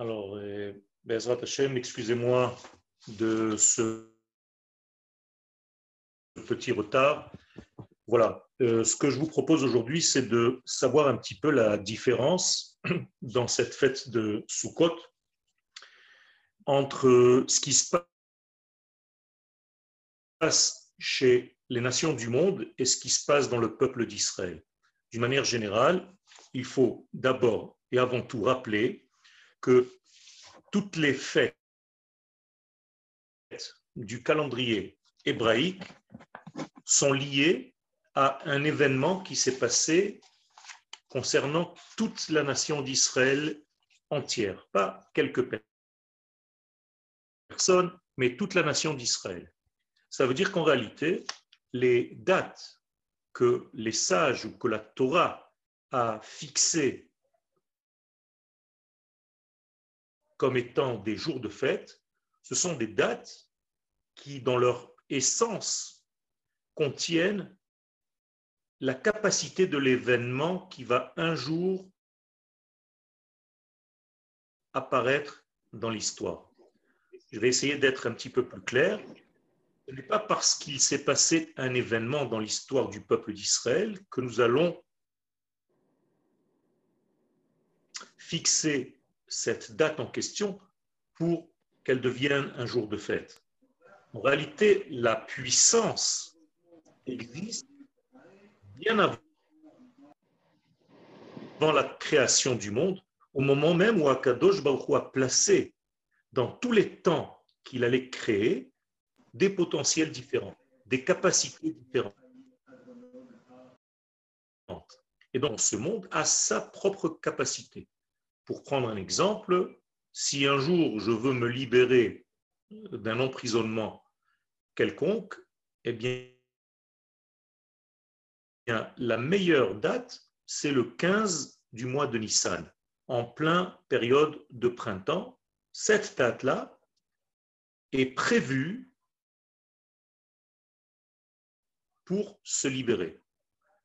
Alors, euh, Bezrat Hashem, excusez-moi de ce petit retard. Voilà, euh, ce que je vous propose aujourd'hui, c'est de savoir un petit peu la différence dans cette fête de Sukkot entre ce qui se passe chez les nations du monde et ce qui se passe dans le peuple d'Israël. D'une manière générale, il faut d'abord et avant tout rappeler que toutes les fêtes du calendrier hébraïque sont liées à un événement qui s'est passé concernant toute la nation d'Israël entière, pas quelques personnes, mais toute la nation d'Israël. Ça veut dire qu'en réalité, les dates que les sages ou que la Torah a fixées comme étant des jours de fête, ce sont des dates qui, dans leur essence, contiennent la capacité de l'événement qui va un jour apparaître dans l'histoire. Je vais essayer d'être un petit peu plus clair. Ce n'est pas parce qu'il s'est passé un événement dans l'histoire du peuple d'Israël que nous allons fixer cette date en question pour qu'elle devienne un jour de fête. En réalité, la puissance existe bien avant la création du monde, au moment même où Akadosh Baruch a placé dans tous les temps qu'il allait créer des potentiels différents, des capacités différentes. Et donc ce monde a sa propre capacité. Pour prendre un exemple, si un jour je veux me libérer d'un emprisonnement quelconque, eh bien, la meilleure date, c'est le 15 du mois de Nissan, en plein période de printemps. Cette date-là est prévue pour se libérer.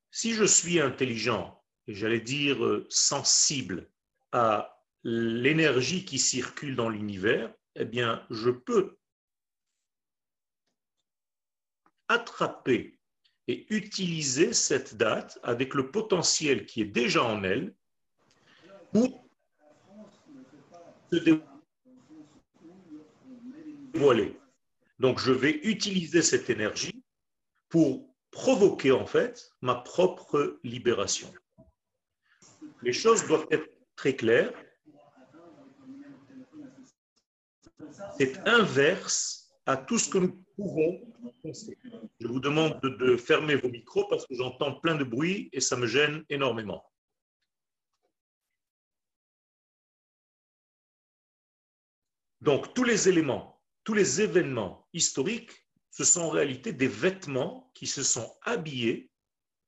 Si je suis intelligent, et j'allais dire sensible à l'énergie qui circule dans l'univers, eh bien, je peux attraper et utiliser cette date avec le potentiel qui est déjà en elle pour se dévoiler. Donc, je vais utiliser cette énergie pour provoquer en fait ma propre libération. Les choses doivent être très clair. C'est inverse à tout ce que nous pouvons penser. Je vous demande de, fermer vos micros parce que j'entends plein de bruit et ça me gêne énormément. Donc, tous les éléments, tous les événements historiques, ce sont en réalité des vêtements qui se sont habillés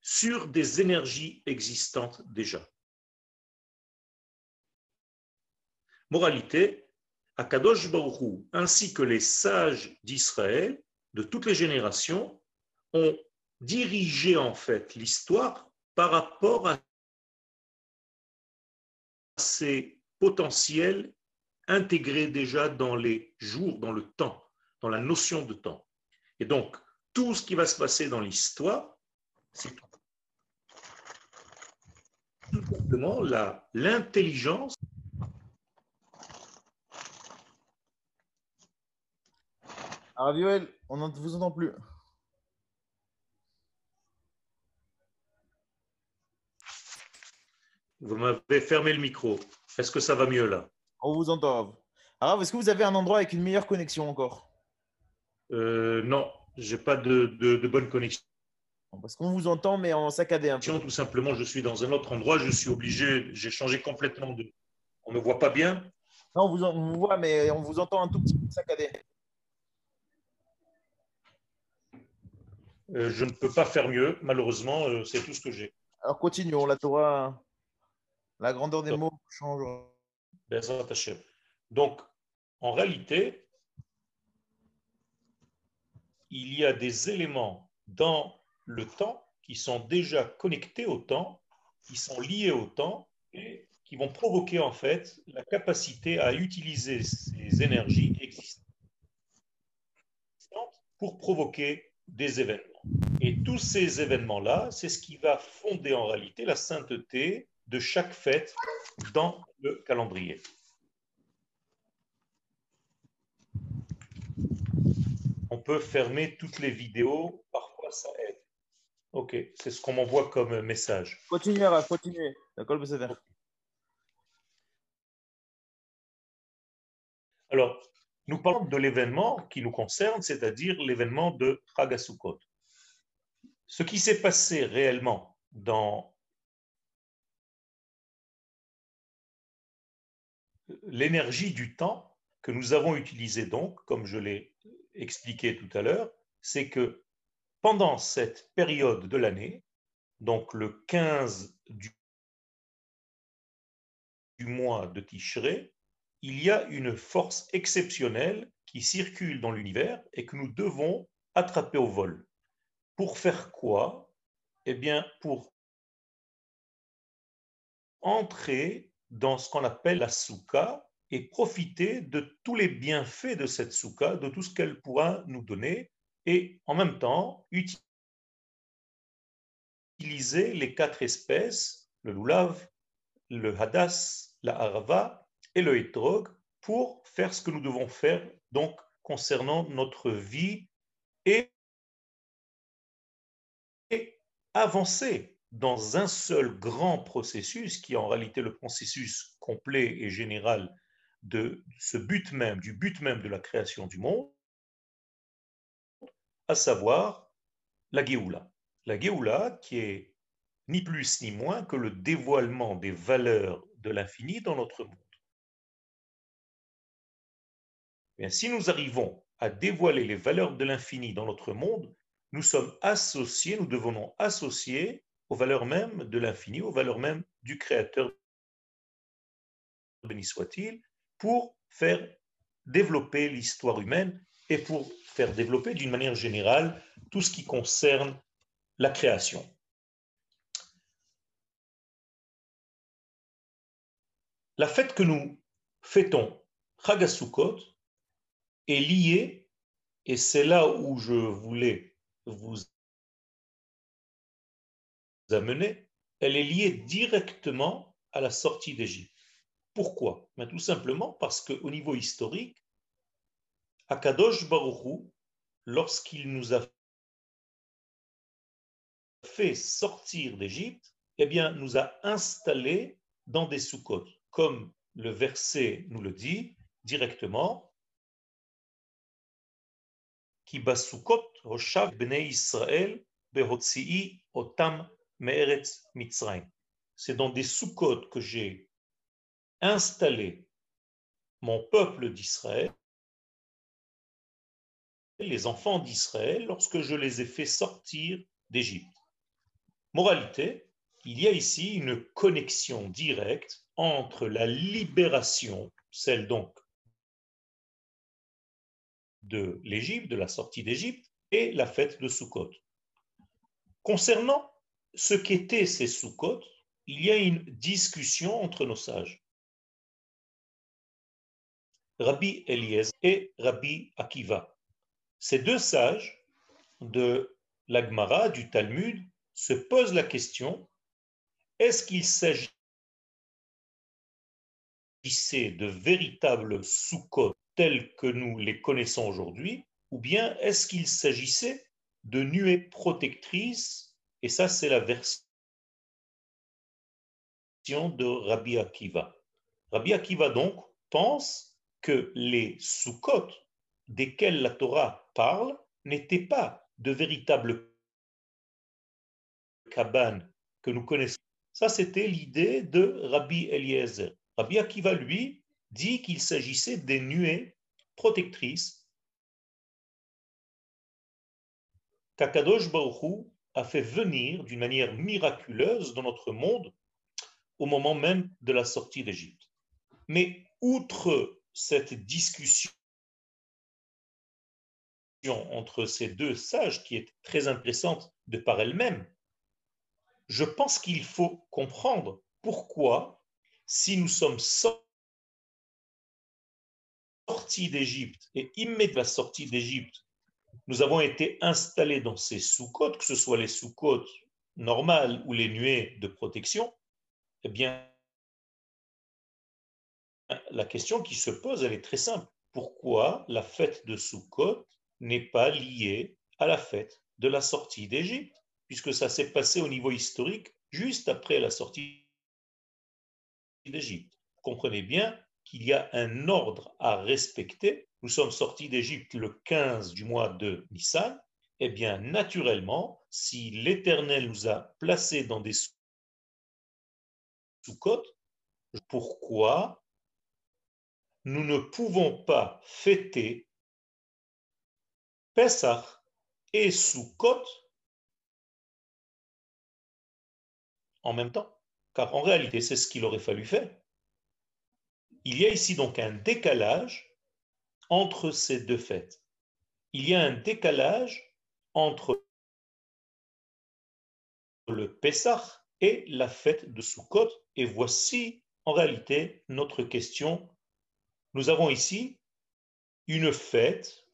sur des énergies existantes déjà. Moralité, Akadosh Baruch ainsi que les sages d'Israël de toutes les générations ont dirigé en fait l'histoire par rapport à ces potentiels intégrés déjà dans les jours, dans le temps, dans la notion de temps. Et donc, tout ce qui va se passer dans l'histoire, c'est tout simplement l'intelligence Alors, on ne vous entend plus. Vous m'avez fermé le micro. Est-ce que ça va mieux là? On vous entend. Alors, est-ce que vous avez un endroit avec une meilleure connexion encore? Euh, Non, je n'ai pas de, bonne connexion. Parce qu'on vous entend, mais en saccadé un peu. Tout simplement, je suis dans un autre endroit, je suis obligé, j'ai changé complètement de. On ne me voit pas bien? Non, on vous, on vous voit, mais on vous entend un tout petit peu saccadé. Je ne peux pas faire mieux, malheureusement, euh, c'est tout ce que j'ai. Alors continuons, la Torah, la grandeur des mots change. Donc, en réalité, il y a des éléments dans le temps qui sont déjà connectés au temps, qui sont liés au temps et qui vont provoquer en fait la capacité à utiliser ces énergies existantes pour provoquer des événements. Et tous ces événements-là, c'est ce qui va fonder en réalité la sainteté de chaque fête dans le calendrier. On peut fermer toutes les vidéos, parfois ça aide. Ok, c'est ce qu'on m'envoie comme message. Continuez, continuez. D'accord, Alors, nous parlons de l'événement qui nous concerne, c'est-à-dire l'événement de Chagasukot. Ce qui s'est passé réellement dans l'énergie du temps que nous avons utilisé donc, comme je l'ai expliqué tout à l'heure, c'est que pendant cette période de l'année, donc le 15 du, mois de Tishré, il y a une force exceptionnelle qui circule dans l'univers et que nous devons attraper au vol. Pour faire quoi? Eh bien, pour entrer dans ce qu'on appelle la souka et profiter de tous les bienfaits de cette souka, de tout ce qu'elle pourra nous donner, et en même temps utiliser les quatre espèces, le lulav, le hadas, la harva et le hétrog, pour faire ce que nous devons faire donc concernant notre vie et, avancer dans un seul grand processus qui est en réalité le processus complet et général de ce but même, du but même de la création du monde, à savoir la Géoula. La Géoula qui est ni plus ni moins que le dévoilement des valeurs de l'infini dans notre monde. Bien, si nous arrivons à dévoiler les valeurs de l'infini dans notre monde, nous sommes associés, nous devenons associés aux valeurs mêmes de l'infini, aux valeurs mêmes du Créateur, béni soit-il, pour faire développer l'histoire humaine et pour faire développer d'une manière générale tout ce qui concerne la création. La fête que nous fêtons, Chagasukot, est liée, et c'est là où je voulais vous amener, elle est liée directement à la sortie d'Égypte. Pourquoi? Ben, Tout simplement parce qu'au niveau historique, Akadosh Baruchou, lorsqu'il nous a fait sortir d'Égypte, eh bien, nous a installés dans des soukot, comme le verset nous le dit directement. Basukot C'est dans des soukot que j'ai installer mon peuple d'Israël, les enfants d'Israël, lorsque je les ai fait sortir d'Égypte. Moralité, il y a ici une connexion directe entre la libération, celle donc de l'Égypte, de la sortie d'Égypte, et la fête de Sukkot. Concernant ce qu'étaient ces Sukkot, il y a une discussion entre nos sages. Rabbi Eliezer et Rabbi Akiva. Ces deux sages de l'Agmara, du Talmud, se posent la question est-ce qu'il s'agissait de véritables soukot tels que nous les connaissons aujourd'hui, ou bien est-ce qu'il s'agissait de nuées protectrices Et ça, c'est la version de Rabbi Akiva. Rabbi Akiva, donc, pense que les Sukkot desquels la Torah parle n'étaient pas de véritables cabanes que nous connaissons. Ça, c'était l'idée de Rabbi Eliezer. Rabbi Akiva, lui, dit qu'il s'agissait des nuées protectrices qu'Akadosh Baruch a fait venir d'une manière miraculeuse dans notre monde au moment même de la sortie d'Égypte. Mais outre cette discussion entre ces deux sages, qui est très intéressante de par elle-même, je pense qu'il faut comprendre pourquoi si nous sommes sortis d'Égypte et immédiatement la sortie d'Égypte, nous avons été installés dans ces sous-côtes, que ce soit les sous-côtes normales ou les nuées de protection, eh bien, la question qui se pose, elle est très simple. Pourquoi la fête de Sukkot n'est pas liée à la fête de la sortie d'Égypte Puisque ça s'est passé au niveau historique juste après la sortie d'Égypte? Comprenez bien qu'il y a un ordre à respecter. Nous sommes sortis d'Égypte le 15 du mois de Nissan. Eh bien, naturellement, si l'Éternel nous a placés dans des sous-côtes, pourquoi nous ne pouvons pas fêter Pessah et Sukkot en même temps? Car en réalité, c'est ce qu'il aurait fallu faire. Il y a ici donc un décalage entre ces deux fêtes. Il y a un décalage entre le Pessah et la fête de Sukkot. Et voici en réalité notre question. Nous avons ici une fête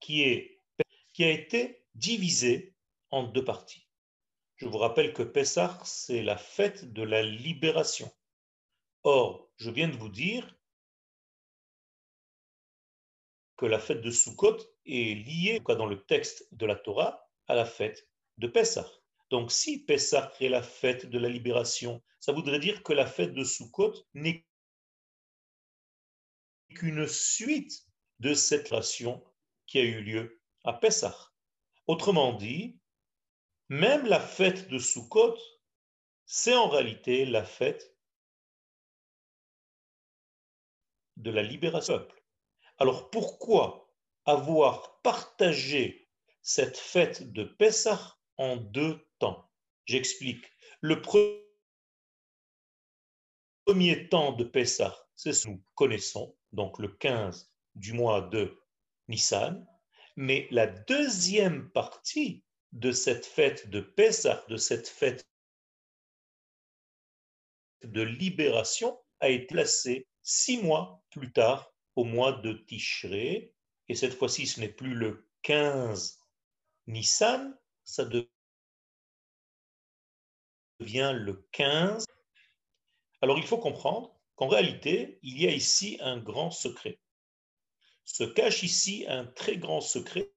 qui, qui a été divisée en deux parties. Je vous rappelle que Pessah, c'est la fête de la libération. Or, je viens de vous dire que la fête de Sukkot est liée, dans le texte de la Torah, à la fête de Pessah. Donc, si Pessah est la fête de la libération, ça voudrait dire que la fête de Sukkot n'est qu'une suite de cette relation qui a eu lieu à Pessah. Autrement dit, même la fête de Sukkot, c'est en réalité la fête de la libération du peuple. Alors pourquoi avoir partagé cette fête de Pessah en deux temps? J'explique. Le premier temps de Pessah, c'est ce que nous connaissons, donc le 15 du mois de Nissan, mais la deuxième partie de cette fête de Pessah, de cette fête de libération, a été placée six mois plus tard, au mois de Tishré. Et cette fois-ci, ce n'est plus le 15 Nissan, ça devient le 15. Alors il faut comprendre qu'en réalité, il y a ici un grand secret. Se cache ici un très grand secret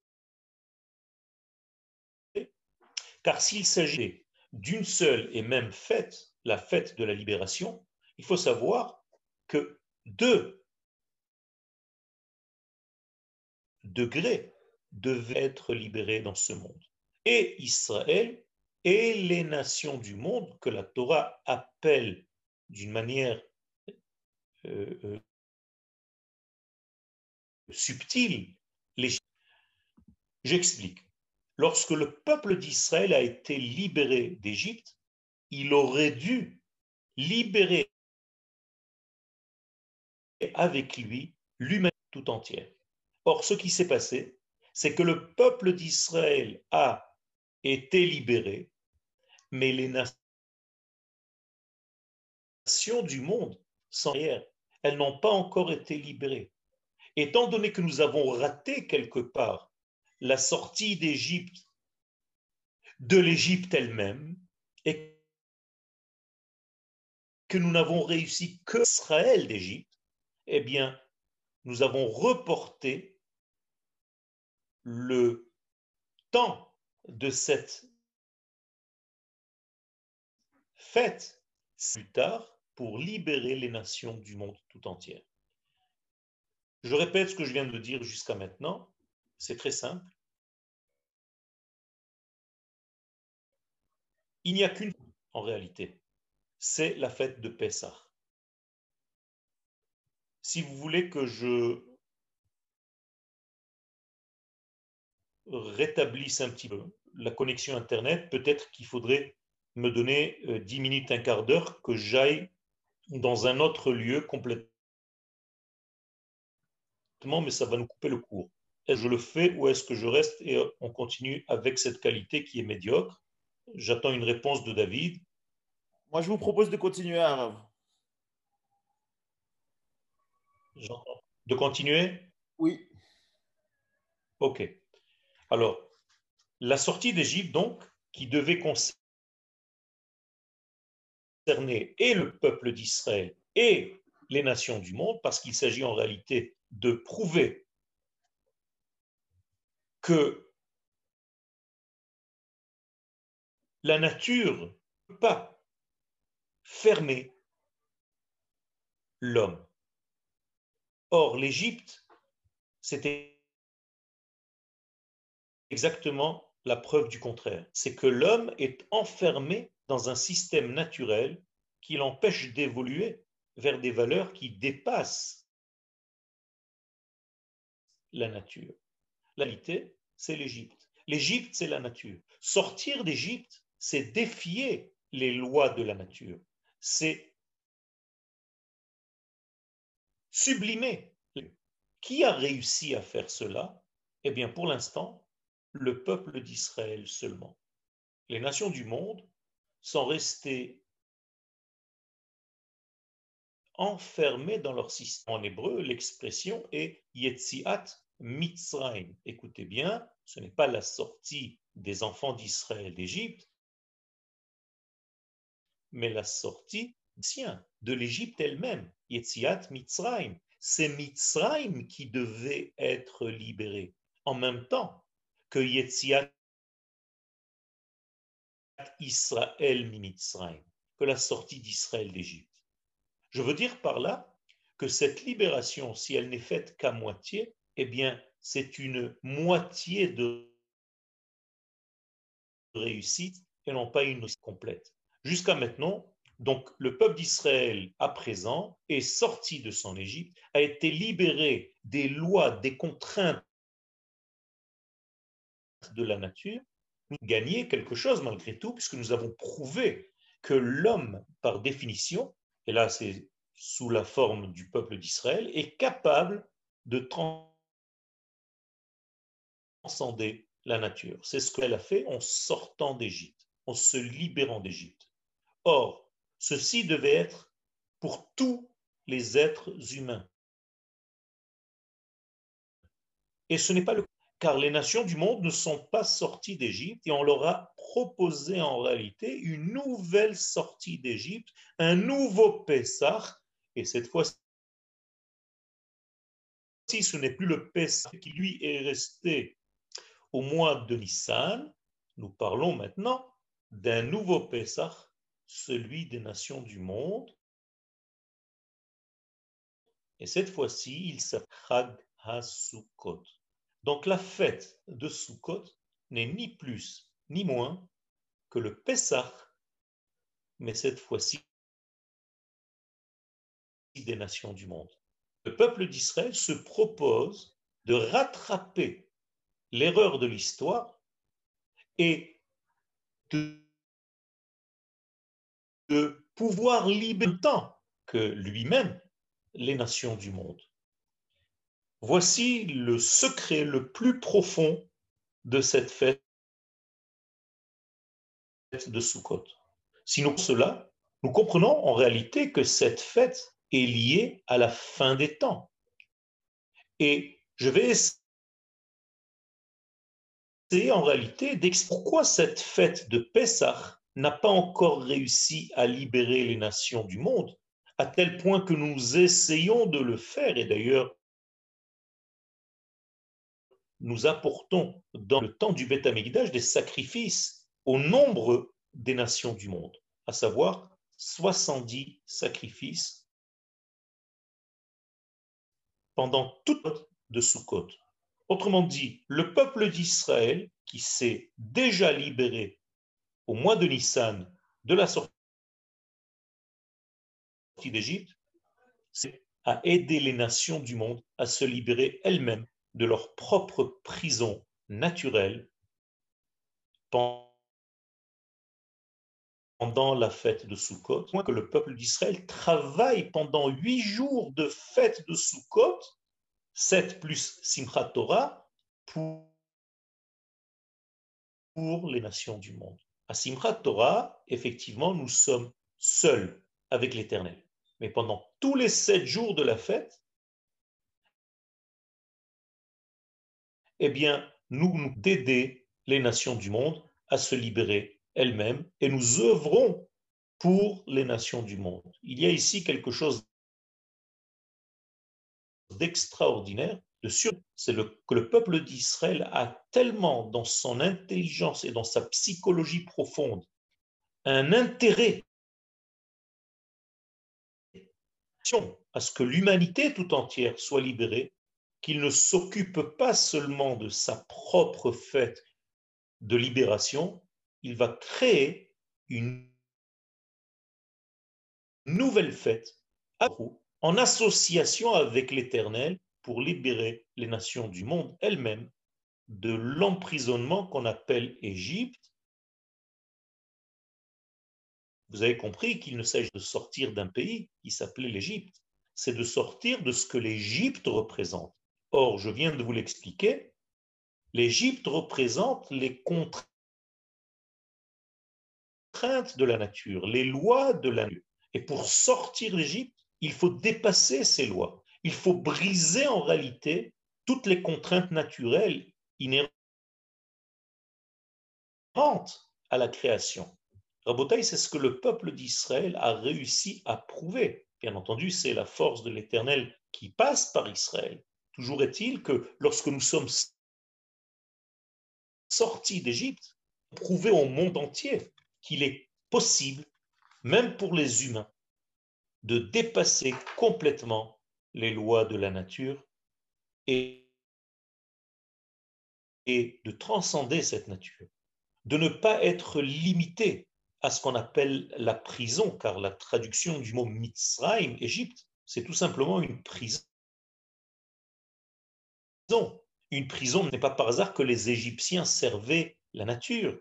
Car s'il s'agit d'une seule et même fête, la fête de la libération, il faut savoir que deux degrés devaient être libérés dans ce monde. Et Israël et les nations du monde que la Torah appelle d'une manière euh, euh, subtile les... J'explique. Lorsque le peuple d'Israël a été libéré d'Égypte, il aurait dû libérer avec lui l'humanité tout entière. Or, ce qui s'est passé, c'est que le peuple d'Israël a été libéré, mais les nations du monde sans rien, elles n'ont pas encore été libérées. Étant donné que nous avons raté quelque part la sortie d'Égypte, de l'Égypte elle-même, et que nous n'avons réussi que Israël d'Égypte, eh bien, nous avons reporté le temps de cette fête plus tard pour libérer les nations du monde tout entier. Je répète ce que je viens de dire jusqu'à maintenant. C'est très simple. Il n'y a qu'une en réalité. C'est la fête de Pessah. Si vous voulez que je rétablisse un petit peu la connexion Internet, peut-être qu'il faudrait me donner 10 euh, minutes, un quart d'heure, que j'aille dans un autre lieu complètement, mais ça va nous couper le cours. Est-ce que je le fais ou est-ce que je reste et on continue avec cette qualité qui est médiocre? J'attends une réponse de David. Moi, je vous propose de continuer, Arav. De continuer? Oui. Ok. Alors, la sortie d'Égypte, donc, qui devait concerner et le peuple d'Israël et les nations du monde, parce qu'il s'agit en réalité de prouver que la nature ne peut pas fermer l'homme. Or, l'Égypte, c'était exactement la preuve du contraire. C'est que l'homme est enfermé dans un système naturel qui l'empêche d'évoluer vers des valeurs qui dépassent la nature. La c'est l'Égypte. L'Égypte, c'est la nature. Sortir d'Égypte, c'est défier les lois de la nature. C'est sublimer. Qui a réussi à faire cela? Eh bien, pour l'instant, le peuple d'Israël seulement. Les nations du monde sont restées enfermées dans leur système. En hébreu, l'expression est Yetziat Mitzrayim. Écoutez bien, ce n'est pas la sortie des enfants d'Israël d'Égypte, mais la sortie de l'Égypte elle-même, Yetziat Mitzrayim. C'est Mitzrayim qui devait être libéré en même temps que Yetziat Israël Mitzrayim, que la sortie d'Israël d'Égypte. Je veux dire par là que cette libération, si elle n'est faite qu'à moitié, eh bien, c'est une moitié de réussite et non pas une complète. Jusqu'à maintenant, donc le peuple d'Israël à présent est sorti de son Égypte, a été libéré des lois, des contraintes de la nature, nous gagner quelque chose malgré tout, puisque nous avons prouvé que l'homme, par définition, et là c'est sous la forme du peuple d'Israël, est capable de transcender la nature. C'est ce qu'elle a fait en sortant d'Égypte, en se libérant d'Égypte. Or, ceci devait être pour tous les êtres humains. Et ce n'est pas le car les nations du monde ne sont pas sorties d'Égypte et on leur a proposé en réalité une nouvelle sortie d'Égypte, un nouveau Pessah, et cette fois-ci, ce n'est plus le Pessah qui lui est resté au mois de Nissan, nous parlons maintenant d'un nouveau Pessah, celui des nations du monde. Et cette fois-ci, il s'appelle Hasukot. Donc la fête de Sukkot n'est ni plus ni moins que le Pessah, mais cette fois-ci des nations du monde. Le peuple d'Israël se propose de rattraper l'erreur de l'histoire et de, de pouvoir libérer tant que lui-même les nations du monde. Voici le secret le plus profond de cette fête de Sukkot. Sinon cela, nous comprenons en réalité que cette fête est liée à la fin des temps. Et je vais essayer en réalité d'expliquer pourquoi cette fête de Pessah n'a pas encore réussi à libérer les nations du monde, à tel point que nous essayons de le faire. Et d'ailleurs, nous apportons dans le temps du Beth des sacrifices au nombre des nations du monde, à savoir 70 sacrifices pendant toute de Sukkot. Autrement dit, le peuple d'Israël, qui s'est déjà libéré au mois de Nissan de la sortie d'Égypte, a aidé les nations du monde à se libérer elles-mêmes de leur propre prison naturelle pendant la fête de Sukkot, que le peuple d'Israël travaille pendant huit jours de fête de Sukkot, sept plus Simchat Torah, pour les nations du monde. À Simchat Torah, effectivement, nous sommes seuls avec l'Éternel. Mais pendant tous les sept jours de la fête, eh bien, nous nous d'aider les nations du monde à se libérer elles-mêmes et nous œuvrons pour les nations du monde. Il y a ici quelque chose d'extraordinaire, de sûr, c'est que le peuple d'Israël a tellement dans son intelligence et dans sa psychologie profonde un intérêt à ce que l'humanité tout entière soit libérée, qu'il ne s'occupe pas seulement de sa propre fête de libération, il va créer une nouvelle fête en association avec l'Éternel pour libérer les nations du monde elles-mêmes de l'emprisonnement qu'on appelle Égypte. Vous avez compris qu'il ne s'agit de sortir d'un pays qui s'appelait l'Égypte, c'est de sortir de ce que l'Égypte représente. Or, je viens de vous l'expliquer, l'Égypte représente les contraintes de la nature, les lois de la nature. Et pour sortir d'Égypte, il faut dépasser ces lois. Il faut briser en réalité toutes les contraintes naturelles inhérentes à la création. Rabotaï, c'est ce que le peuple d'Israël a réussi à prouver. Bien entendu, c'est la force de l'Éternel qui passe par Israël. Toujours est-il que lorsque nous sommes sortis d'Égypte, prouver au monde entier qu'il est possible, même pour les humains, de dépasser complètement les lois de la nature et, de transcender cette nature, de ne pas être limité à ce qu'on appelle la prison, car la traduction du mot Mitzrayim, Égypte, c'est tout simplement une prison. Une prison n'est pas par hasard que les Égyptiens servaient la nature.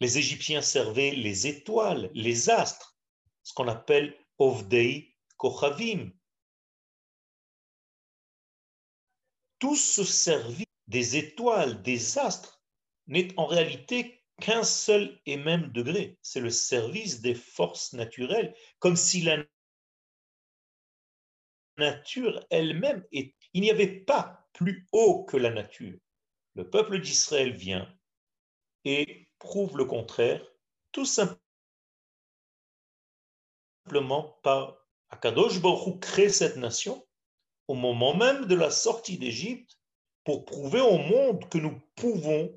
Les Égyptiens servaient les étoiles, les astres, ce qu'on appelle Ovdei Kochavim. Tout ce service des étoiles, des astres, n'est en réalité qu'un seul et même degré. C'est le service des forces naturelles, comme si la nature elle-même. Il n'y avait pas plus haut que la nature. Le peuple d'Israël vient et prouve le contraire, tout simplement simplement par Akadosh Baruch crée cette nation au moment même de la sortie d'Égypte pour prouver au monde que nous pouvons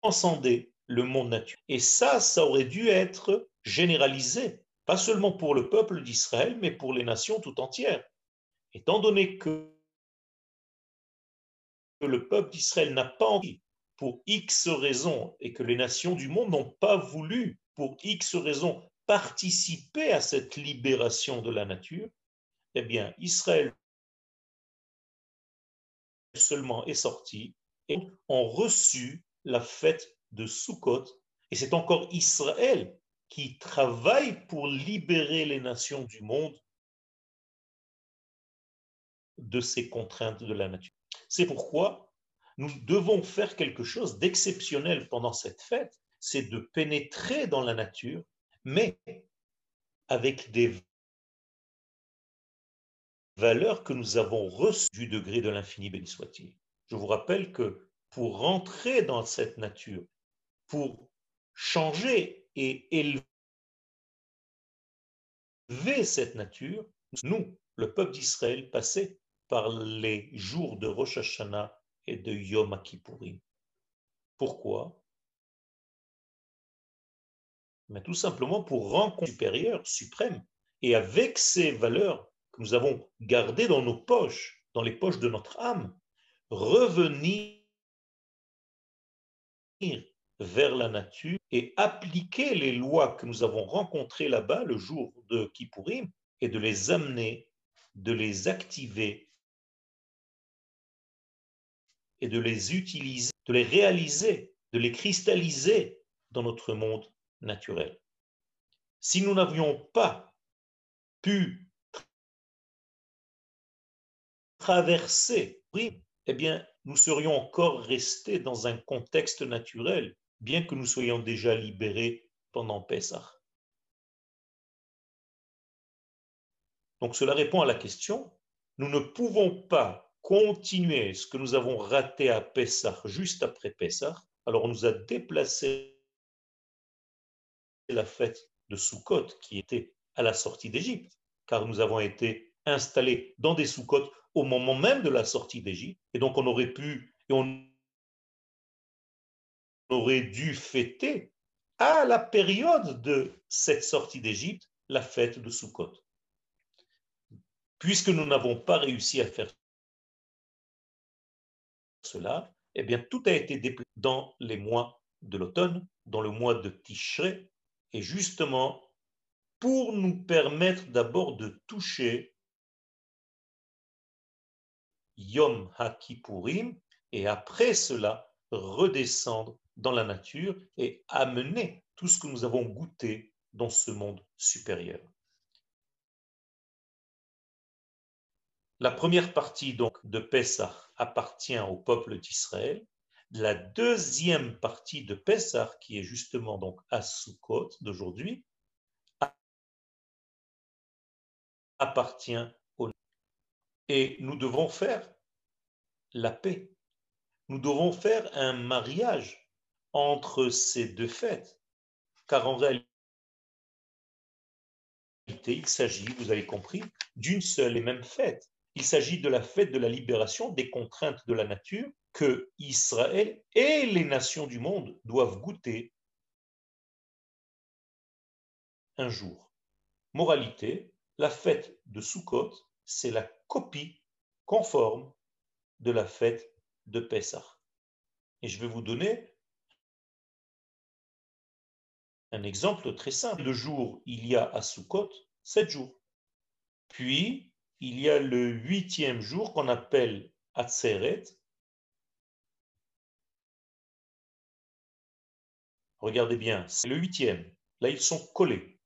transcender le monde naturel. Et ça, ça aurait dû être généralisé, pas seulement pour le peuple d'Israël, mais pour les nations tout entières. Étant donné que le peuple d'Israël n'a pas envie pour X raisons et que les nations du monde n'ont pas voulu pour X raisons, participer à cette libération de la nature, eh bien, Israël seulement est sorti et ont reçu la fête de Sukkot. Et c'est encore Israël qui travaille pour libérer les nations du monde de ces contraintes de la nature. C'est pourquoi nous devons faire quelque chose d'exceptionnel pendant cette fête, c'est de pénétrer dans la nature, mais avec des valeurs que nous avons reçues du degré de l'infini, béni soit-il. Je vous rappelle que pour rentrer dans cette nature, pour changer et élever cette nature, nous, le peuple d'Israël, passait par les jours de Rosh Hashanah et de Yom Kippourim. Pourquoi? Mais tout simplement pour rencontrer supérieur, suprême. Et avec ces valeurs que nous avons gardées dans nos poches, dans les poches de notre âme, revenir vers la nature et appliquer les lois que nous avons rencontrées là-bas le jour de Kippourim et de les amener, de les activer et de les utiliser, de les réaliser, de les cristalliser dans notre monde naturel. Si nous n'avions pas pu traverser, eh bien, nous serions encore restés dans un contexte naturel, bien que nous soyons déjà libérés pendant Pessah. Donc cela répond à la question, nous ne pouvons pas continuer ce que nous avons raté à Pessah juste après Pessah, alors on nous a déplacé la fête de Sukkot qui était à la sortie d'Égypte, car nous avons été installés dans des Sukkot au moment même de la sortie d'Égypte, et donc on aurait pu et on aurait dû fêter à la période de cette sortie d'Égypte la fête de Sukkot. Puisque nous n'avons pas réussi à faire cela, eh bien, tout a été déplacé dans les mois de l'automne, dans le mois de Tishré, et justement pour nous permettre d'abord de toucher Yom HaKippurim, et après cela, redescendre dans la nature et amener tout ce que nous avons goûté dans ce monde supérieur. La première partie donc de Pessah appartient au peuple d'Israël. La deuxième partie de Pessah, qui est justement donc à Sukkot d'aujourd'hui, appartient au Et nous devons faire la paix. Nous devons faire un mariage entre ces deux fêtes, car en réalité, il s'agit, vous avez compris, d'une seule et même fête. Il s'agit de la fête de la libération des contraintes de la nature que Israël et les nations du monde doivent goûter un jour. Moralité, la fête de Sukkot, c'est la copie conforme de la fête de Pessah. Et je vais vous donner un exemple très simple. Le jour, il y a à Sukkot sept jours. Puis, il y a le huitième jour qu'on appelle Atzeret. Regardez bien, c'est le huitième. Là, ils sont collés.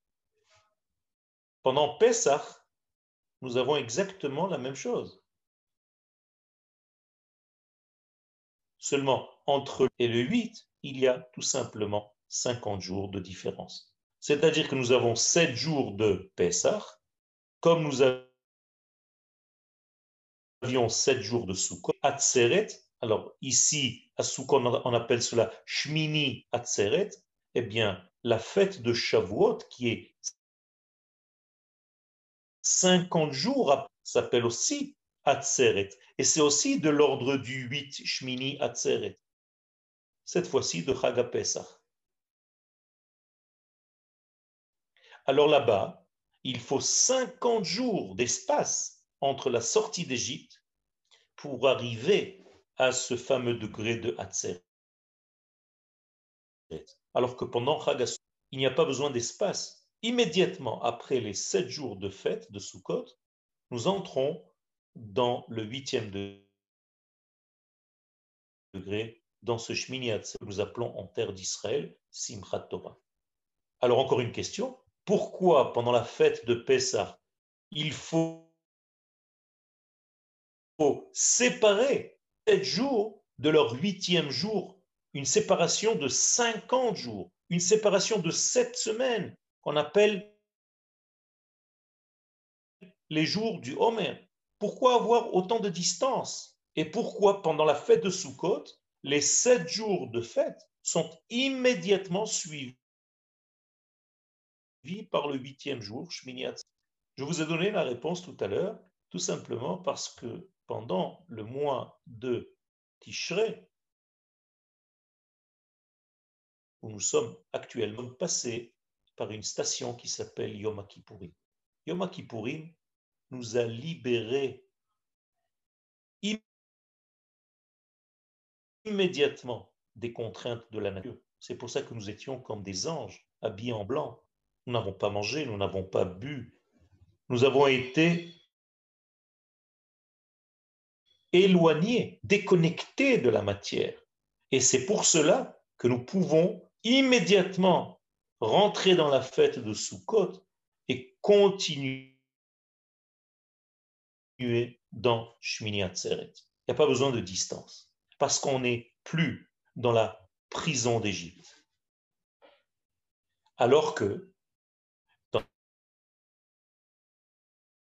Pendant Pessah, nous avons exactement la même chose. Seulement, entre et le 8, il y a tout simplement 50 jours de différence. C'est-à-dire que nous avons 7 jours de Pessah, comme nous avions sept jours de Sukkot, Atzeret, alors ici, à Sukkot, on appelle cela Shmini Atzeret, eh bien, la fête de Shavuot, qui est 50 jours, s'appelle aussi Atzeret. Et c'est aussi de l'ordre du 8 Shmini Atzeret. Cette fois-ci de Chagapesach. Alors là-bas, il faut 50 jours d'espace entre la sortie d'Égypte pour arriver à ce fameux degré de Hatzer. Alors que pendant Chagasou, il n'y a pas besoin d'espace. Immédiatement après les sept jours de fête de Sukkot, nous entrons dans le huitième degré, dans ce Shmini Hatzer que nous appelons en terre d'Israël Simchat Torah. Alors encore une question, pourquoi pendant la fête de Pessah, il faut séparer sept jours de leur huitième jour, une séparation de 50 jours, une séparation de sept semaines qu'on appelle les jours du Homer. Pourquoi avoir autant de distance? Et pourquoi pendant la fête de Sukkot, les sept jours de fête sont immédiatement suivis par le huitième jour, Je vous ai donné la réponse tout à l'heure, tout simplement parce que pendant le mois de Tishré, où nous sommes actuellement passés par une station qui s'appelle Yom Kippourim. Yom Kippourim nous a libérés immédiatement des contraintes de la nature. C'est pour ça que nous étions comme des anges, habillés en blanc. Nous n'avons pas mangé, nous n'avons pas bu. Nous avons été éloigné, déconnecté de la matière. Et c'est pour cela que nous pouvons immédiatement rentrer dans la fête de Sukkot et continuer dans Shmini Atzeret. Il n'y a pas besoin de distance. parce qu'on n'est plus dans la prison d'Égypte. Alors que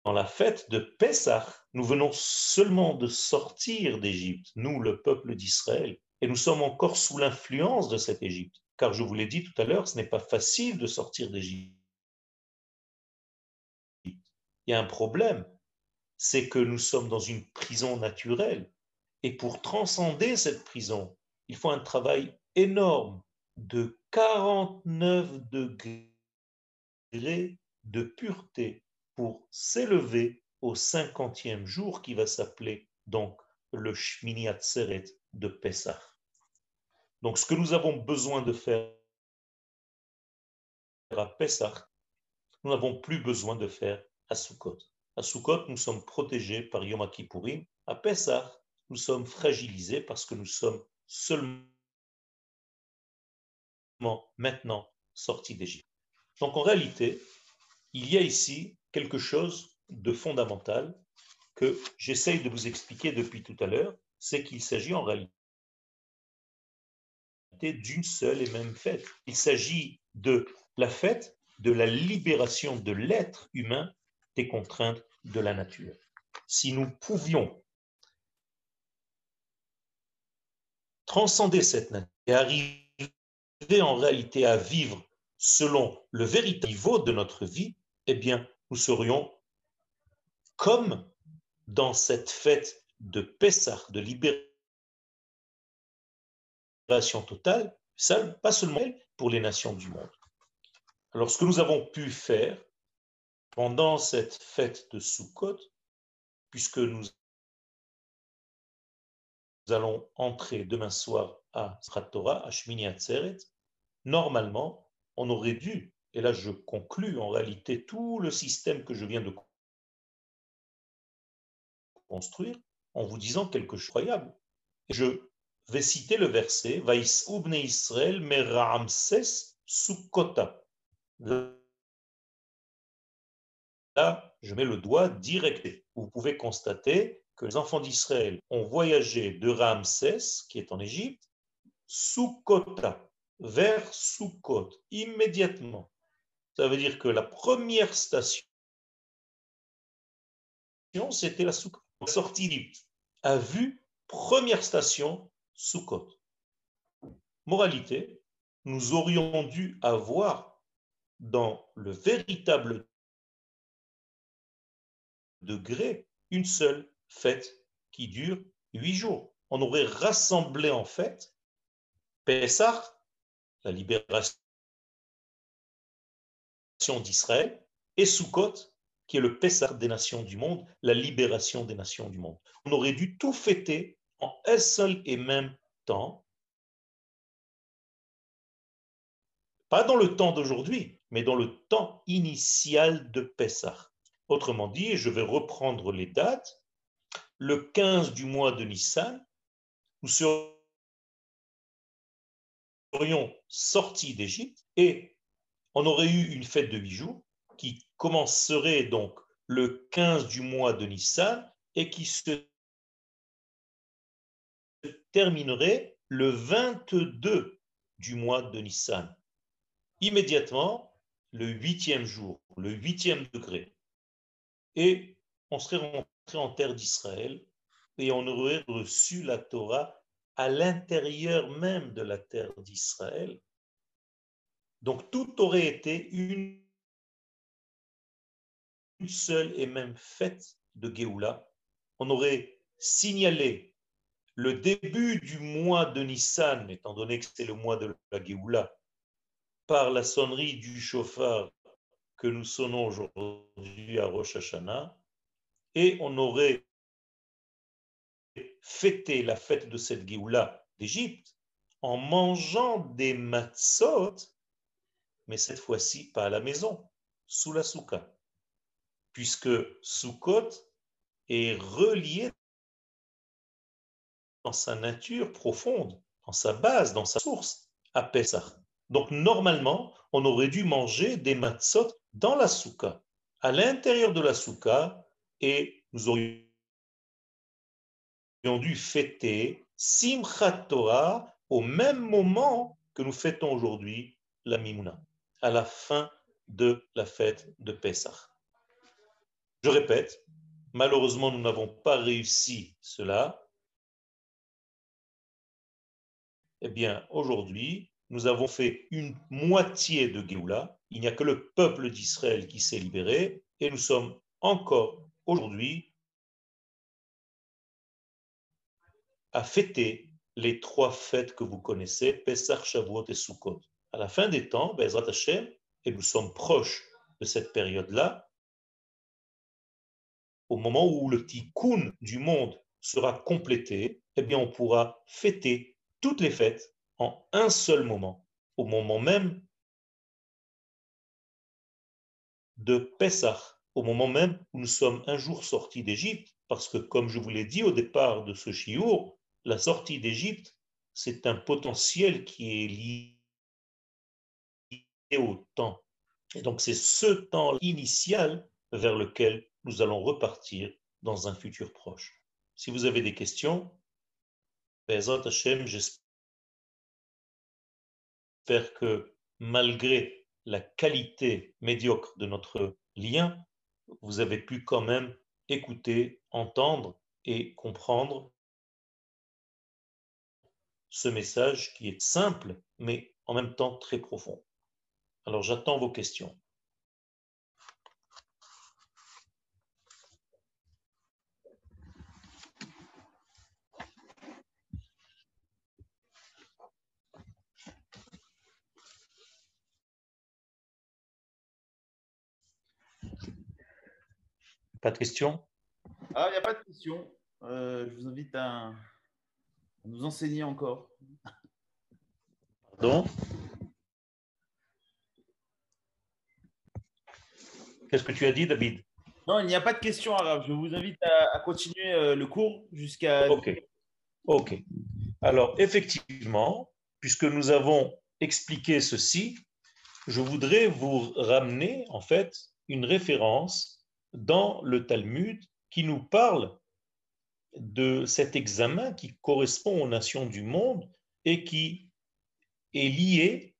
dans la fête de Pessah, nous venons seulement de sortir d'Égypte, nous, le peuple d'Israël, et nous sommes encore sous l'influence de cette Égypte. Car je vous l'ai dit tout à l'heure, ce n'est pas facile de sortir d'Égypte. Il y a un problème, c'est que nous sommes dans une prison naturelle. Et pour transcender cette prison, il faut un travail énorme de 49 degrés de pureté pour s'élever au cinquantième jour qui va s'appeler donc le Shmini Atzeret de Pessah. Donc ce que nous avons besoin de faire à Pessah, nous n'avons plus besoin de faire à Sukkot. À Sukkot, nous sommes protégés par Yom Kippourim. À Pessah, nous sommes fragilisés parce que nous sommes seulement maintenant sortis d'Égypte. Donc en réalité, il y a ici quelque chose de fondamental que j'essaye de vous expliquer depuis tout à l'heure, c'est qu'il s'agit en réalité d'une seule et même fête. Il s'agit de la fête de la libération de l'être humain des contraintes de la nature. Si nous pouvions transcender cette nature et arriver en réalité à vivre selon le véritable niveau de notre vie, eh bien, nous serions comme dans cette fête de Pessah, de libération totale, pas seulement pour les nations du monde. Alors, ce que nous avons pu faire pendant cette fête de Sukkot, puisque nous allons entrer demain soir à Torah, à Shmini Atzeret, normalement, on aurait dû et là je conclus en réalité tout le système que je viens de construire en vous disant quelque chose d'incroyable. Je vais citer le verset Vaïs ubne Israël meramses sukkota. Là, je mets le doigt direct. Vous pouvez constater que les enfants d'Israël ont voyagé de Ramsès, qui est en Égypte, Sukkota, vers Sukkot, immédiatement. Ça veut dire que la première station, c'était la Sukkot. Sortie d'Égypte, a vu, première station, Sukkot. Moralité, nous aurions dû avoir dans le véritable degré une seule fête qui dure huit jours. On aurait rassemblé en fait Pessah, la libération d'Israël, et Sukkot, qui est le Pessah des nations du monde, la libération des nations du monde. On aurait dû tout fêter en un seul et même temps, pas dans le temps d'aujourd'hui, mais dans le temps initial de Pessah. Autrement dit, je vais reprendre les dates. Le 15 du mois de Nissan, nous serions sortis d'Égypte et on aurait eu une fête de huit jours qui commencerait donc le 15 du mois de Nissan et qui se terminerait le 22 du mois de Nissan. Immédiatement, le huitième jour, le huitième degré. Et on serait rentré en terre d'Israël et on aurait reçu la Torah à l'intérieur même de la terre d'Israël donc tout aurait été une seule et même fête de Géoula. On aurait signalé le début du mois de Nissan, étant donné que c'est le mois de la Géoula, par la sonnerie du chauffard que nous sonnons aujourd'hui à Rosh Hashanah, et on aurait fêté la fête de cette Géoula d'Égypte en mangeant des matzot mais cette fois-ci pas à la maison, sous la souka, puisque Sukkot est relié dans sa nature profonde, dans sa base, dans sa source, à Pessah. Donc normalement, on aurait dû manger des matzot dans la souka, à l'intérieur de la souka, et nous aurions dû fêter Simchat Torah au même moment que nous fêtons aujourd'hui la Mimouna, à la fin de la fête de Pessah. Je répète, malheureusement, nous n'avons pas réussi cela. Eh bien, aujourd'hui, nous avons fait une moitié de Géoula. Il n'y a que le peuple d'Israël qui s'est libéré et nous sommes encore aujourd'hui à fêter les trois fêtes que vous connaissez, Pesach, Shavuot et Sukkot. À la fin des temps, Bezrat Hashem, et nous sommes proches de cette période-là, au moment où le tikkun du monde sera complété, eh bien on pourra fêter toutes les fêtes en un seul moment, au moment même de Pessah, au moment même où nous sommes un jour sortis d'Égypte, parce que comme je vous l'ai dit au départ de ce chiour, la sortie d'Égypte, c'est un potentiel qui est lié au temps. Et donc c'est ce temps initial vers lequel nous allons repartir dans un futur proche. Si vous avez des questions, j'espère que malgré la qualité médiocre de notre lien, vous avez pu quand même écouter, entendre et comprendre ce message qui est simple, mais en même temps très profond. Alors j'attends vos questions. Pas de questions? Ah, il n'y a pas de questions. Euh, je vous invite à, nous enseigner encore. Pardon? Qu'est-ce que tu as dit, David? Non, il n'y a pas de questions arabe. Je vous invite à, continuer euh, le cours jusqu'à. Ok. Ok. Alors, effectivement, puisque nous avons expliqué ceci, je voudrais vous ramener en fait une référence dans le Talmud qui nous parle de cet examen qui correspond aux nations du monde et qui est lié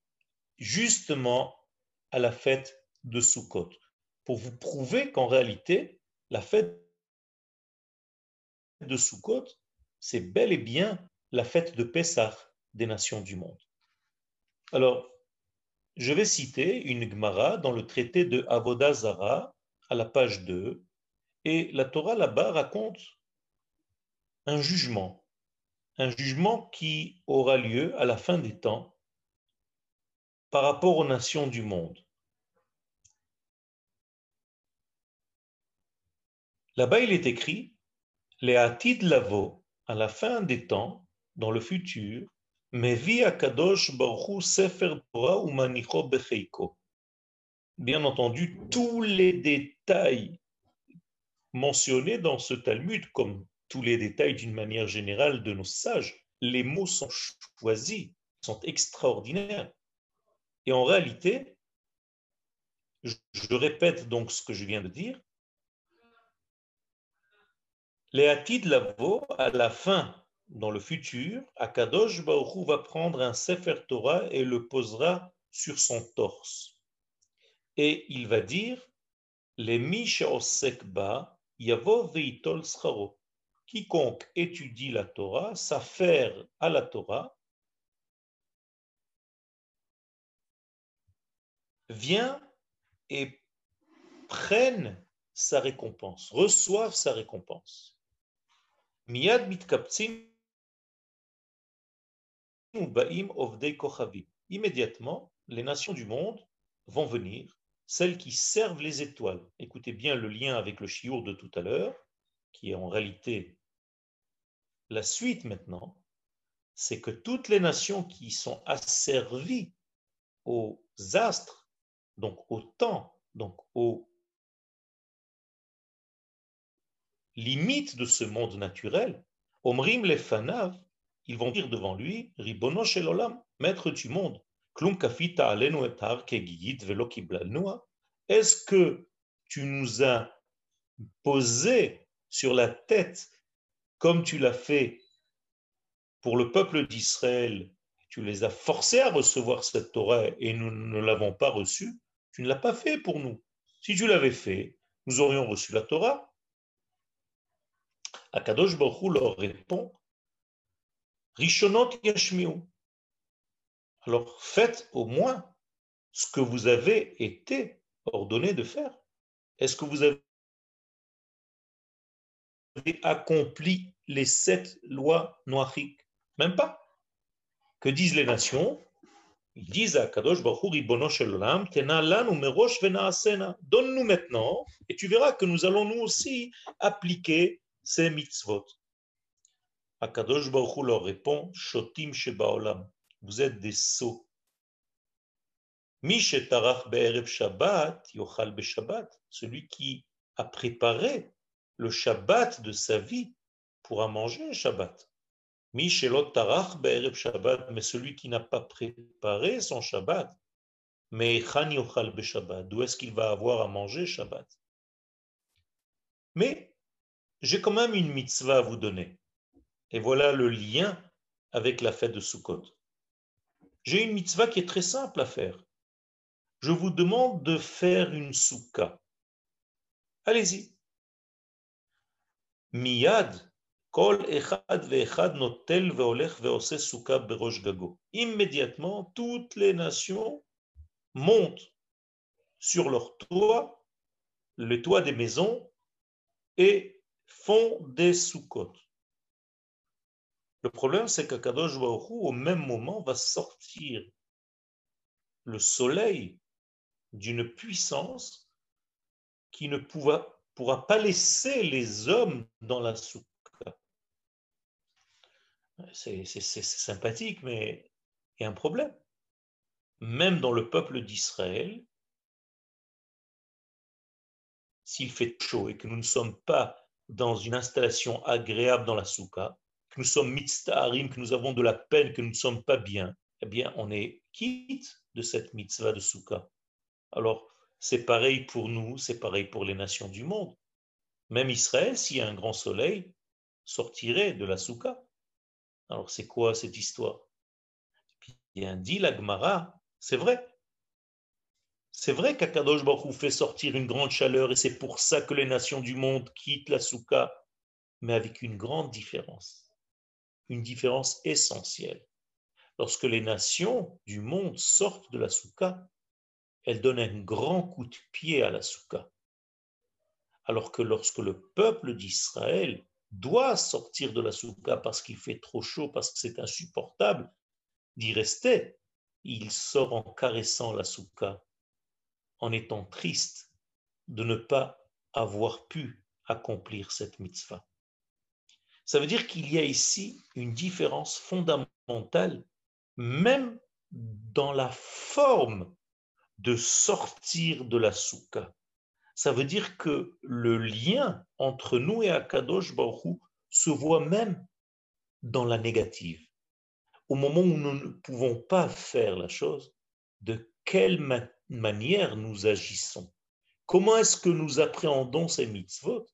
justement à la fête de Sukkot, pour vous prouver qu'en réalité, la fête de Sukkot, c'est bel et bien la fête de Pessah des nations du monde. Alors, je vais citer une Gemara dans le traité de Avodazara la page 2, et la Torah là-bas raconte un jugement, un jugement qui aura lieu à la fin des temps par rapport aux nations du monde. Là-bas, il est écrit Les Lavo, à la fin des temps, dans le futur, Mevi Akadosh Baruchu Sefer Torah Umanicho Becheiko bien entendu tous les détails mentionnés dans ce Talmud, comme tous les détails d'une manière générale de nos sages. Les mots sont choisis, sont extraordinaires. Et en réalité, je, répète donc ce que je viens de dire, les Hatid Lavo, à la fin, dans le futur, Akadosh Baruch va prendre un Sefer Torah et le posera sur son torse et il va dire les Sekba Yavo Veitol Scharo. Quiconque étudie la Torah s'affaire à la Torah vient et prenne sa récompense, reçoive sa récompense. Miyad mitkaptsim. Immédiatement, les nations du monde vont venir celles qui servent les étoiles. Écoutez bien le lien avec le chiour de tout à l'heure, qui est en réalité la suite maintenant, c'est que toutes les nations qui sont asservies aux astres, donc au temps, donc aux limites de ce monde naturel, Omrim les Fanav, ils vont dire devant lui, Ribono Shelolam, maître du monde, est-ce que tu nous as posé sur la tête comme tu l'as fait pour le peuple d'Israël, tu les as forcés à recevoir cette Torah et nous ne l'avons pas reçue, tu ne l'as pas fait pour nous. Si tu l'avais fait, nous aurions reçu la Torah. Akadosh Baruch leur répond Rishonot Yashmiu. Alors faites au moins ce que vous avez été ordonné de faire. Est-ce que vous avez accompli les sept lois noachiques Même pas. Que disent les nations? Ils disent à Kadosh Baruch Donne-nous maintenant, et tu verras que nous allons nous aussi appliquer ces mitzvot. Akadosh Baruch leur répond Shotim Shebaolam. Vous êtes des sots. Shabbat, Yochal Shabbat. Celui qui a préparé le Shabbat de sa vie pourra manger Shabbat. Mishelot Tarach Be'erev Shabbat, mais celui qui n'a pas préparé son Shabbat, mais Yochal Shabbat, d'où est-ce qu'il va avoir à manger Shabbat? Mais j'ai quand même une mitzvah à vous donner. Et voilà le lien avec la fête de Sukkot. J'ai une mitzvah qui est très simple à faire. Je vous demande de faire une soukha. Allez-y. Miyad, kol echad ve'echad notel ve'olech ve'ose soukha berosh gago. Immédiatement, toutes les nations montent sur leur toit, le toit des maisons, et font des soukot. Le problème, c'est qu'Akadosh Baruch au même moment, va sortir le soleil d'une puissance qui ne pourra, pas laisser les hommes dans la souka. C'est sympathique, mais il y a un problème. Même dans le peuple d'Israël, s'il fait chaud et que nous ne sommes pas dans une installation agréable dans la souka, que nous sommes mitztaharim, que nous avons de la peine, que nous ne sommes pas bien, eh bien, on est quitte de cette mitzvah de souka. Alors, c'est pareil pour nous, c'est pareil pour les nations du monde. Même Israël, s'il y a un grand soleil, sortirait de la souka. Alors, c'est quoi cette histoire? Bien dit la Gemara, c'est vrai. C'est vrai qu'Akadosh Baruch fait sortir une grande chaleur et c'est pour ça que les nations du monde quittent la souka, mais avec une grande différence, une différence essentielle. Lorsque les nations du monde sortent de la souka, elle donne un grand coup de pied à la soukha. Alors que lorsque le peuple d'Israël doit sortir de la soukha parce qu'il fait trop chaud, parce que c'est insupportable d'y rester, il sort en caressant la soukha, en étant triste de ne pas avoir pu accomplir cette mitzvah. Ça veut dire qu'il y a ici une différence fondamentale, même dans la forme de sortir de la soukha. Ça veut dire que le lien entre nous et Akadosh Baruch se voit même dans la négative. Au moment où nous ne pouvons pas faire la chose, de quelle manière nous agissons? Comment est-ce que nous appréhendons ces mitzvot?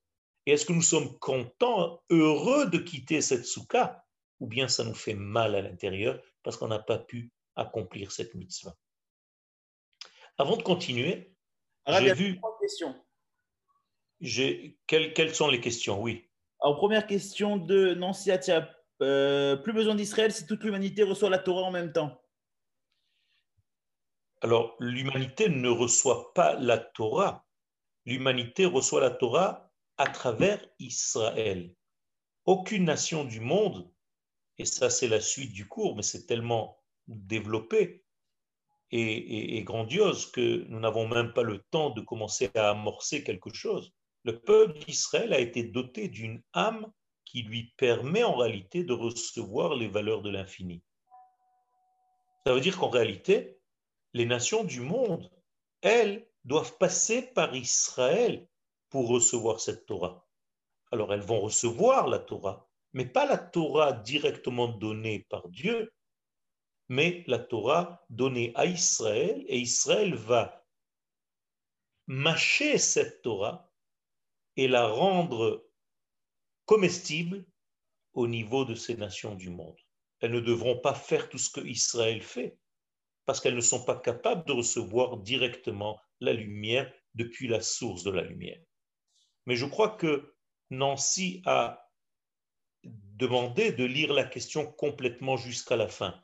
Et est-ce que nous sommes contents, heureux de quitter cette soukha Ou bien ça nous fait mal à l'intérieur parce qu'on n'a pas pu accomplir cette mitzvah? Avant de continuer, j'ai vu. Quelles, quelles, sont les questions? Oui. Alors, première question de Nancy Atia. Euh, plus besoin d'Israël si toute l'humanité reçoit la Torah en même temps? Alors, l'humanité ne reçoit pas la Torah. L'humanité reçoit la Torah à travers Israël. Aucune nation du monde, et ça c'est la suite du cours, mais c'est tellement développé, et, grandiose que nous n'avons même pas le temps de commencer à amorcer quelque chose. Le peuple d'Israël a été doté d'une âme qui lui permet en réalité de recevoir les valeurs de l'infini. Ça veut dire qu'en réalité, les nations du monde, elles, doivent passer par Israël pour recevoir cette Torah. Alors elles vont recevoir la Torah, mais pas la Torah directement donnée par Dieu, mais la Torah donnée à Israël, et Israël va mâcher cette Torah et la rendre comestible au niveau de ces nations du monde. elles ne devront pas faire tout ce que Israël fait, parce qu'elles ne sont pas capables de recevoir directement la lumière depuis la source de la lumière. Mais je crois que Nancy a demandé de lire la question complètement jusqu'à la fin.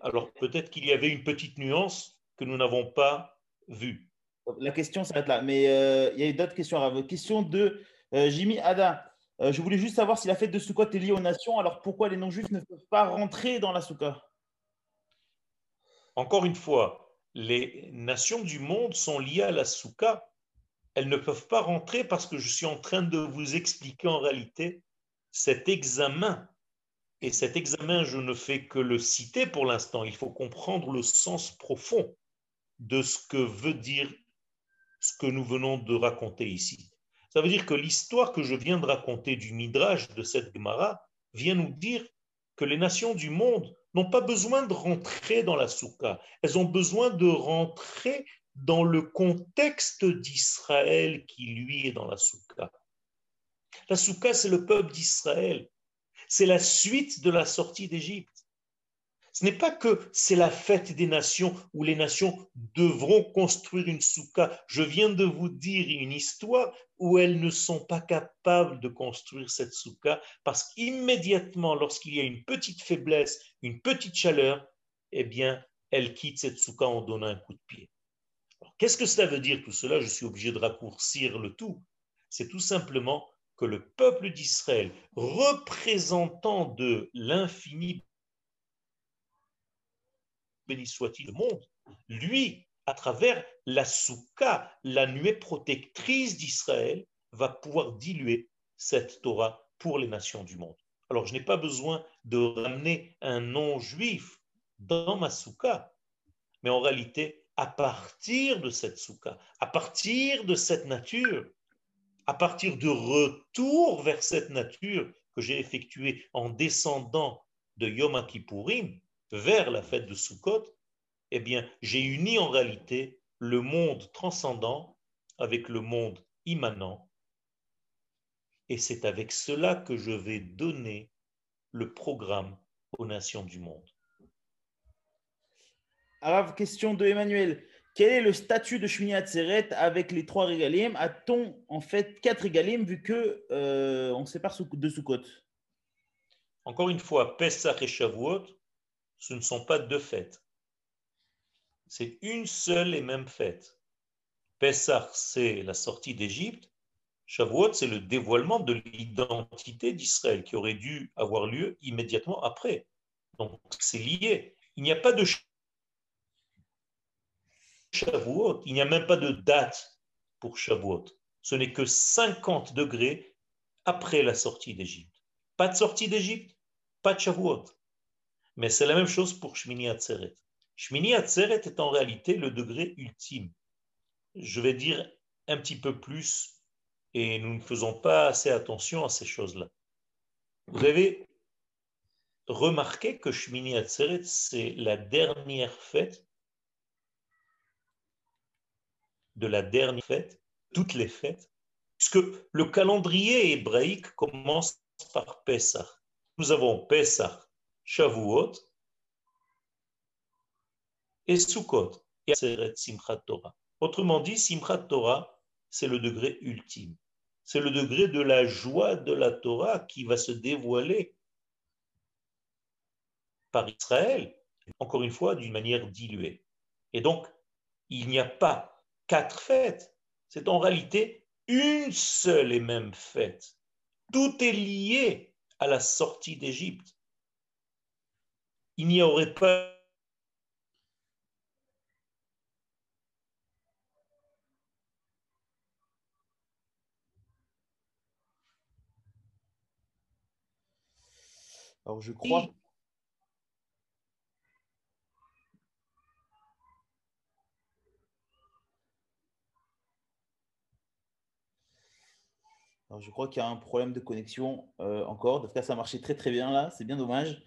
Alors peut-être qu'il y avait une petite nuance que nous n'avons pas vue. La question s'arrête là, mais euh, il y a d'autres questions. Alors, question de euh, Jimmy Ada. Euh, je voulais juste savoir si la fête de Sukkot est liée aux nations, alors pourquoi les non-juifs ne peuvent pas rentrer dans la Soukha Encore une fois, les nations du monde sont liées à la Soukha. Elles ne peuvent pas rentrer parce que je suis en train de vous expliquer en réalité cet examen. Et cet examen, je ne fais que le citer pour l'instant. Il faut comprendre le sens profond de ce que veut dire ce que nous venons de raconter ici. Ça veut dire que l'histoire que je viens de raconter du Midrash de cette Gemara vient nous dire que les nations du monde n'ont pas besoin de rentrer dans la soukha, elles ont besoin de rentrer dans le contexte d'Israël qui lui est dans la soukha. La soukha, c'est le peuple d'Israël, c'est la suite de la sortie d'Égypte. Ce n'est pas que c'est la fête des nations où les nations devront construire une soukha. Je viens de vous dire une histoire où elles ne sont pas capables de construire cette soukha parce qu'immédiatement, lorsqu'il y a une petite faiblesse, une petite chaleur, eh bien, elles quittent cette soukha en donnant un coup de pied. Qu'est-ce que cela veut dire tout cela? Je suis obligé de raccourcir le tout. C'est tout simplement que le peuple d'Israël, représentant de l'infini béni soit-il le monde, lui, à travers la soukha, la nuée protectrice d'Israël, va pouvoir diluer cette Torah pour les nations du monde. Alors, je n'ai pas besoin de ramener un non-juif dans ma soukha, mais en réalité, à partir de cette soukha, à partir de cette nature, à partir de retour vers cette nature que j'ai effectué en descendant de Yom Kippourim, vers la fête de Sukkot, eh bien, j'ai uni en réalité le monde transcendant avec le monde immanent. Et c'est avec cela que je vais donner le programme aux nations du monde. Alors, question de Emmanuel. Quel est le statut de Shmini Atzeret avec les trois régalim A-t-on en fait quatre régalim vu que euh, on sépare de Sukkot? Encore une fois, Pesach et Shavuot ce ne sont pas deux fêtes. C'est une seule et même fête. Pessah, c'est la sortie d'Égypte. Shavuot, c'est le dévoilement de l'identité d'Israël qui aurait dû avoir lieu immédiatement après. Donc, c'est lié. Il n'y a pas de Il n'y a même pas de date pour Shavuot. Ce n'est que 50 degrés après la sortie d'Égypte. Pas de sortie d'Égypte, pas de Shavuot. Mais c'est la même chose pour Shmini Atzeret. Shmini Atzeret est en réalité le degré ultime. Je vais dire un petit peu plus, et nous ne faisons pas assez attention à ces choses-là. Vous avez remarqué que Shmini Atzeret, c'est la dernière fête de la dernière fête, toutes les fêtes, puisque le calendrier hébraïque commence par Pessah. Nous avons Pessah Shavuot et Sukkot et Simchat Torah. Autrement dit, Simchat Torah, c'est le degré ultime. C'est le degré de la joie de la Torah qui va se dévoiler par Israël, encore une fois, d'une manière diluée. Et donc, il n'y a pas quatre fêtes, c'est en réalité une seule et même fête. Tout est lié à la sortie d'Égypte il n'y aurait pas Alors je crois. Alors je crois qu'il y a un problème de connexion euh, encore. En tout cas, ça marchait très très bien là. C'est bien dommage.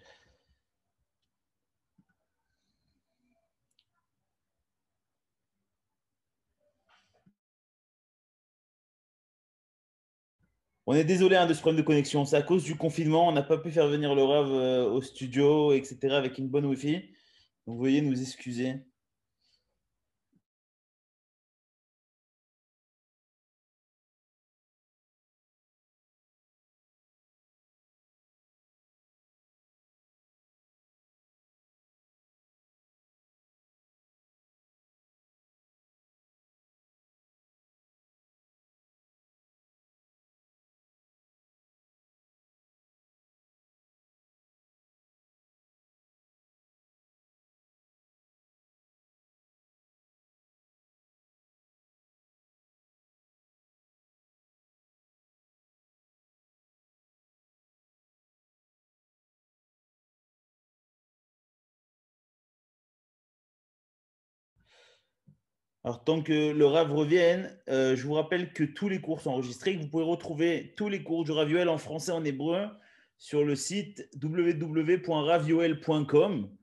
On est désolé hein, de ce problème de connexion. C'est à cause du confinement. On n'a pas pu faire venir le Rav euh, au studio, etc., avec une bonne Wi-Fi. Donc, veuillez nous excuser. Alors, tant que le RAV revienne, euh, je vous rappelle que tous les cours sont enregistrés, vous pouvez retrouver tous les cours du Ravioel en français en hébreu sur le site www.ravioel.com.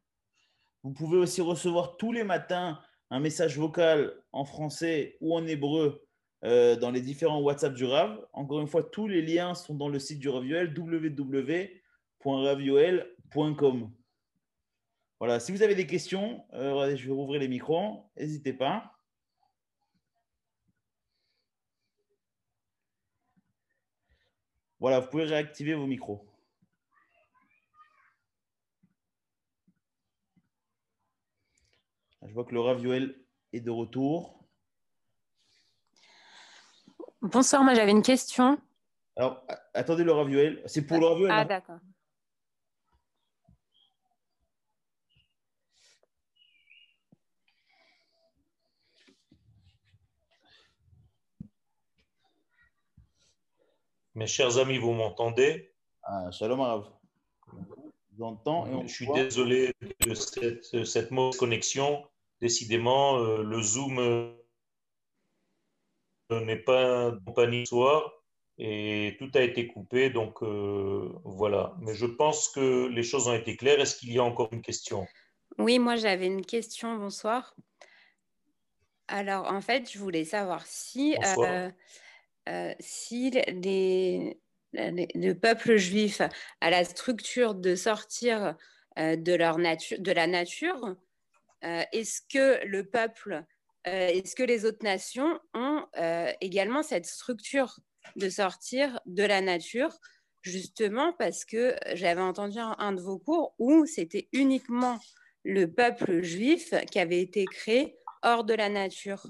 Vous pouvez aussi recevoir tous les matins un message vocal en français ou en hébreu euh, dans les différents WhatsApp du Rav. Encore une fois, tous les liens sont dans le site du Ravioel, www.ravioel.com. Voilà, si vous avez des questions, euh, je vais rouvrir les micros, n'hésitez pas. Voilà, vous pouvez réactiver vos micros. Je vois que Laura Vioel est de retour. Bonsoir, moi j'avais une question. Alors, attendez Laura Vioel. C'est pour Laura Vioel Ah, d'accord. Mes chers amis, vous m'entendez? Ah, Shalom Arav. Je suis désolé de cette, mauvaise connexion. Décidément, euh, le Zoom euh, n'est pas compagnie soir et tout a été coupé. Donc euh, voilà. Mais je pense que les choses ont été claires. Est-ce qu'il y a encore une question? Oui, moi j'avais une question. Bonsoir. Alors en fait, je voulais savoir si euh, si le peuple juif a la structure de sortir euh, de, leur nature, de la nature, euh, est-ce que le peuple, est-ce que les autres nations ont également cette structure de sortir de la nature? Justement parce que j'avais entendu un de vos cours où c'était uniquement le peuple juif qui avait été créé hors de la nature.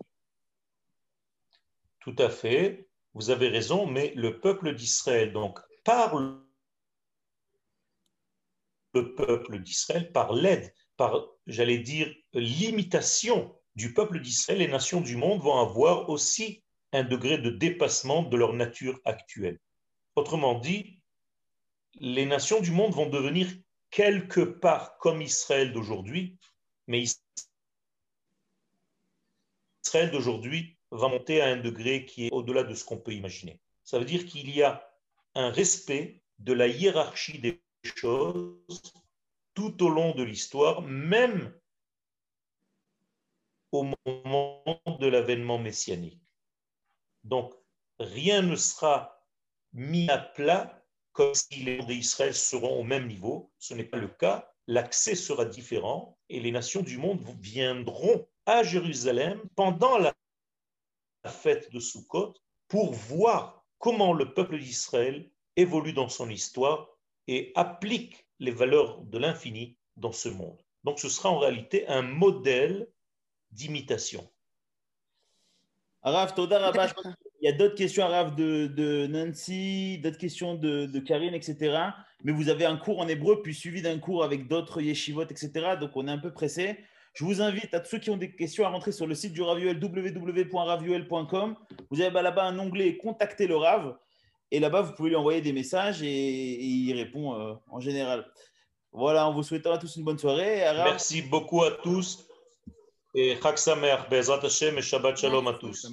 Tout à fait vous avez raison, mais le peuple d'Israël, donc par le peuple d'Israël, par l'aide, par, j'allais dire, l'imitation du peuple d'Israël, les nations du monde vont avoir aussi un degré de dépassement de leur nature actuelle. Autrement dit, les nations du monde vont devenir quelque part comme Israël d'aujourd'hui, mais Israël d'aujourd'hui va monter à un degré qui est au-delà de ce qu'on peut imaginer. Ça veut dire qu'il y a un respect de la hiérarchie des choses tout au long de l'histoire, même au moment de l'avènement messianique. Donc, rien ne sera mis à plat comme si les d'Israël seront au même niveau. Ce n'est pas le cas. L'accès sera différent et les nations du monde viendront à Jérusalem pendant la la fête de Sukkot pour voir comment le peuple d'Israël évolue dans son histoire et applique les valeurs de l'infini dans ce monde. Donc ce sera en réalité un modèle d'imitation. Araf, il y a d'autres questions, Araf, de, de Nancy, d'autres questions de, de, Karine, etc. Mais vous avez un cours en hébreu, puis suivi d'un cours avec d'autres yeshivot, etc. Donc on est un peu pressé. Je vous invite à tous ceux qui ont des questions à rentrer sur le site du Ravuel, www.ravuel.com. Vous avez là-bas un onglet Contacter le Rav. Et là-bas, vous pouvez lui envoyer des messages et, il répond euh, en général. Voilà, en vous souhaitant à tous une bonne soirée. Merci beaucoup à tous. Et Samer, et Shabbat Shalom à tous.